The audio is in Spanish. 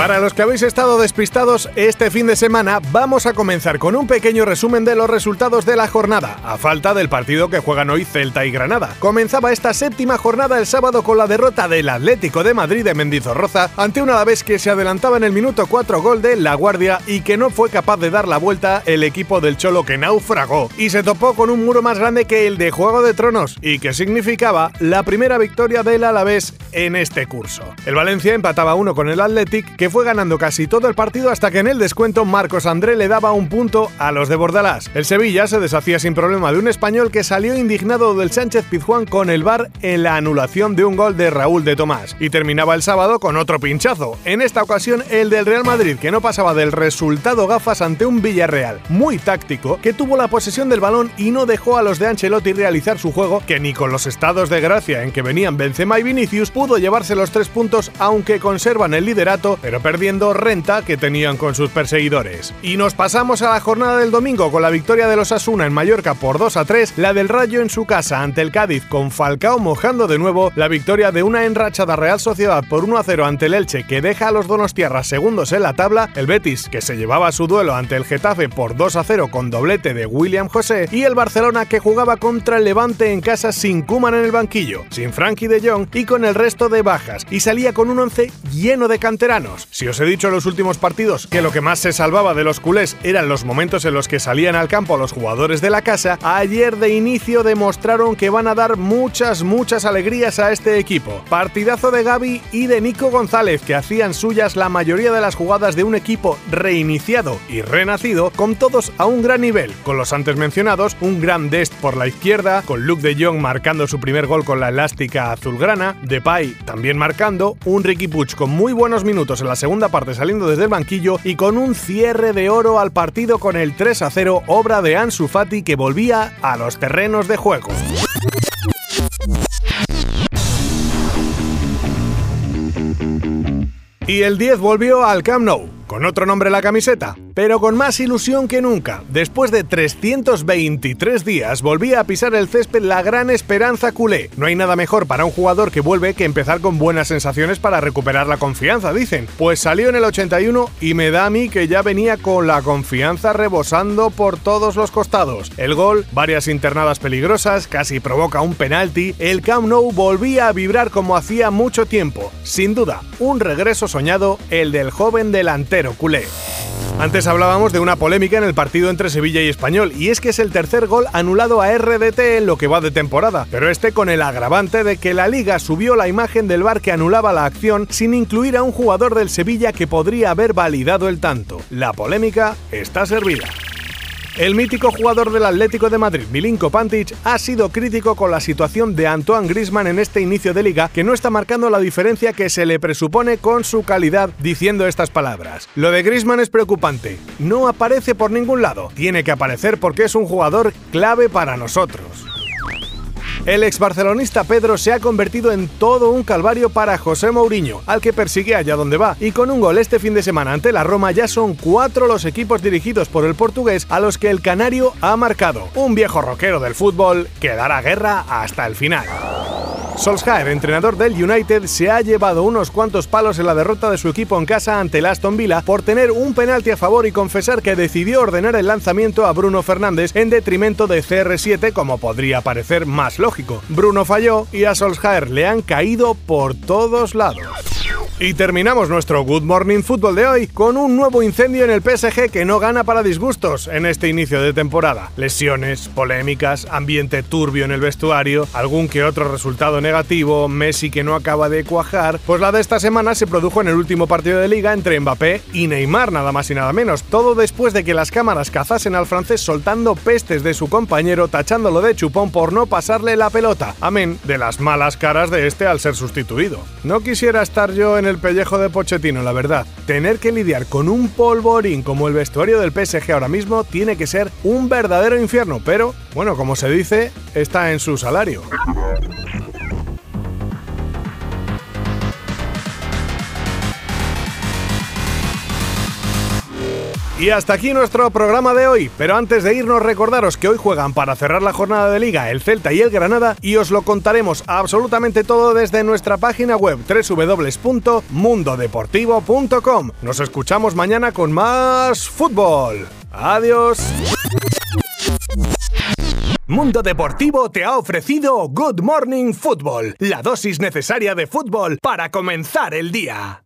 Para los que habéis estado despistados este fin de semana, vamos a comenzar con un pequeño resumen de los resultados de la jornada, a falta del partido que juegan hoy Celta y Granada. Comenzaba esta séptima jornada el sábado con la derrota del Atlético de Madrid de Mendizorroza ante una vez que se adelantaba en el minuto 4 gol de La Guardia y que no fue capaz de dar la vuelta el equipo del Cholo que naufragó y se topó con un muro más grande que el de Juego de Tronos y que significaba la primera victoria del Alavés en este curso. El Valencia empataba uno con el Athletic que fue ganando casi todo el partido hasta que en el descuento Marcos André le daba un punto a los de Bordalás. El Sevilla se deshacía sin problema de un español que salió indignado del Sánchez Pizjuán con el VAR en la anulación de un gol de Raúl de Tomás. Y terminaba el sábado con otro pinchazo, en esta ocasión el del Real Madrid que no pasaba del resultado gafas ante un Villarreal muy táctico que tuvo la posesión del balón y no dejó a los de Ancelotti realizar su juego que ni con los estados de gracia en que venían Benzema y Vinicius pudo llevarse los tres puntos aunque conservan el liderato perdiendo renta que tenían con sus perseguidores. Y nos pasamos a la jornada del domingo con la victoria de los Asuna en Mallorca por 2 a 3, la del Rayo en su casa ante el Cádiz con Falcao mojando de nuevo, la victoria de una enrachada Real Sociedad por 1 a 0 ante el Elche que deja a los Donostiarras segundos en la tabla, el Betis que se llevaba su duelo ante el Getafe por 2 a 0 con doblete de William José y el Barcelona que jugaba contra el Levante en casa sin Kuman en el banquillo, sin Frankie de Jong y con el resto de bajas y salía con un once lleno de canteranos. Si os he dicho en los últimos partidos que lo que más se salvaba de los culés eran los momentos en los que salían al campo los jugadores de la casa, ayer de inicio demostraron que van a dar muchas, muchas alegrías a este equipo. Partidazo de Gaby y de Nico González, que hacían suyas la mayoría de las jugadas de un equipo reiniciado y renacido, con todos a un gran nivel, con los antes mencionados, un gran Dest por la izquierda, con Luke de Jong marcando su primer gol con la elástica azulgrana, Depay también marcando, un Ricky Puig con muy buenos minutos en la segunda parte saliendo desde el banquillo y con un cierre de oro al partido con el 3 a 0, obra de Ansu Fati que volvía a los terrenos de juego. Y el 10 volvió al Camp Nou, con otro nombre la camiseta, pero con más ilusión que nunca. Después de 323 días volvía a pisar el césped la gran esperanza culé. No hay nada mejor para un jugador que vuelve que empezar con buenas sensaciones para recuperar la confianza, dicen. Pues salió en el 81 y me da a mí que ya venía con la confianza rebosando por todos los costados. El gol, varias internadas peligrosas, casi provoca un penalti, el Camp Nou volvía a vibrar como hacía mucho tiempo. Sin duda, un regreso soñado, el del joven delantero Antes hablábamos de una polémica en el partido entre Sevilla y Español, y es que es el tercer gol anulado a RDT en lo que va de temporada, pero este con el agravante de que la liga subió la imagen del bar que anulaba la acción sin incluir a un jugador del Sevilla que podría haber validado el tanto. La polémica está servida. El mítico jugador del Atlético de Madrid, Milinko Pantic, ha sido crítico con la situación de Antoine Griezmann en este inicio de liga, que no está marcando la diferencia que se le presupone con su calidad, diciendo estas palabras. Lo de Griezmann es preocupante. No aparece por ningún lado. Tiene que aparecer porque es un jugador clave para nosotros. El ex barcelonista Pedro se ha convertido en todo un calvario para José Mourinho, al que persigue allá donde va, y con un gol este fin de semana ante la Roma ya son cuatro los equipos dirigidos por el portugués a los que el canario ha marcado. Un viejo rockero del fútbol que dará guerra hasta el final. Solskjaer, entrenador del United, se ha llevado unos cuantos palos en la derrota de su equipo en casa ante el Aston Villa por tener un penalti a favor y confesar que decidió ordenar el lanzamiento a Bruno Fernández en detrimento de CR7 como podría parecer más lógico. Bruno falló y a Solskjaer le han caído por todos lados. Y terminamos nuestro Good Morning Football de hoy con un nuevo incendio en el PSG que no gana para disgustos en este inicio de temporada. Lesiones, polémicas, ambiente turbio en el vestuario, algún que otro resultado negativo, Messi que no acaba de cuajar. Pues la de esta semana se produjo en el último partido de liga entre Mbappé y Neymar, nada más y nada menos. Todo después de que las cámaras cazasen al francés soltando pestes de su compañero, tachándolo de chupón por no pasarle la pelota. Amén de las malas caras de este al ser sustituido. No quisiera estar yo en el pellejo de Pochettino, la verdad. Tener que lidiar con un polvorín como el vestuario del PSG ahora mismo tiene que ser un verdadero infierno, pero, bueno, como se dice, está en su salario. Y hasta aquí nuestro programa de hoy, pero antes de irnos recordaros que hoy juegan para cerrar la jornada de liga el Celta y el Granada y os lo contaremos absolutamente todo desde nuestra página web www.mundodeportivo.com. Nos escuchamos mañana con más fútbol. Adiós. Mundo Deportivo te ha ofrecido Good Morning Football, la dosis necesaria de fútbol para comenzar el día.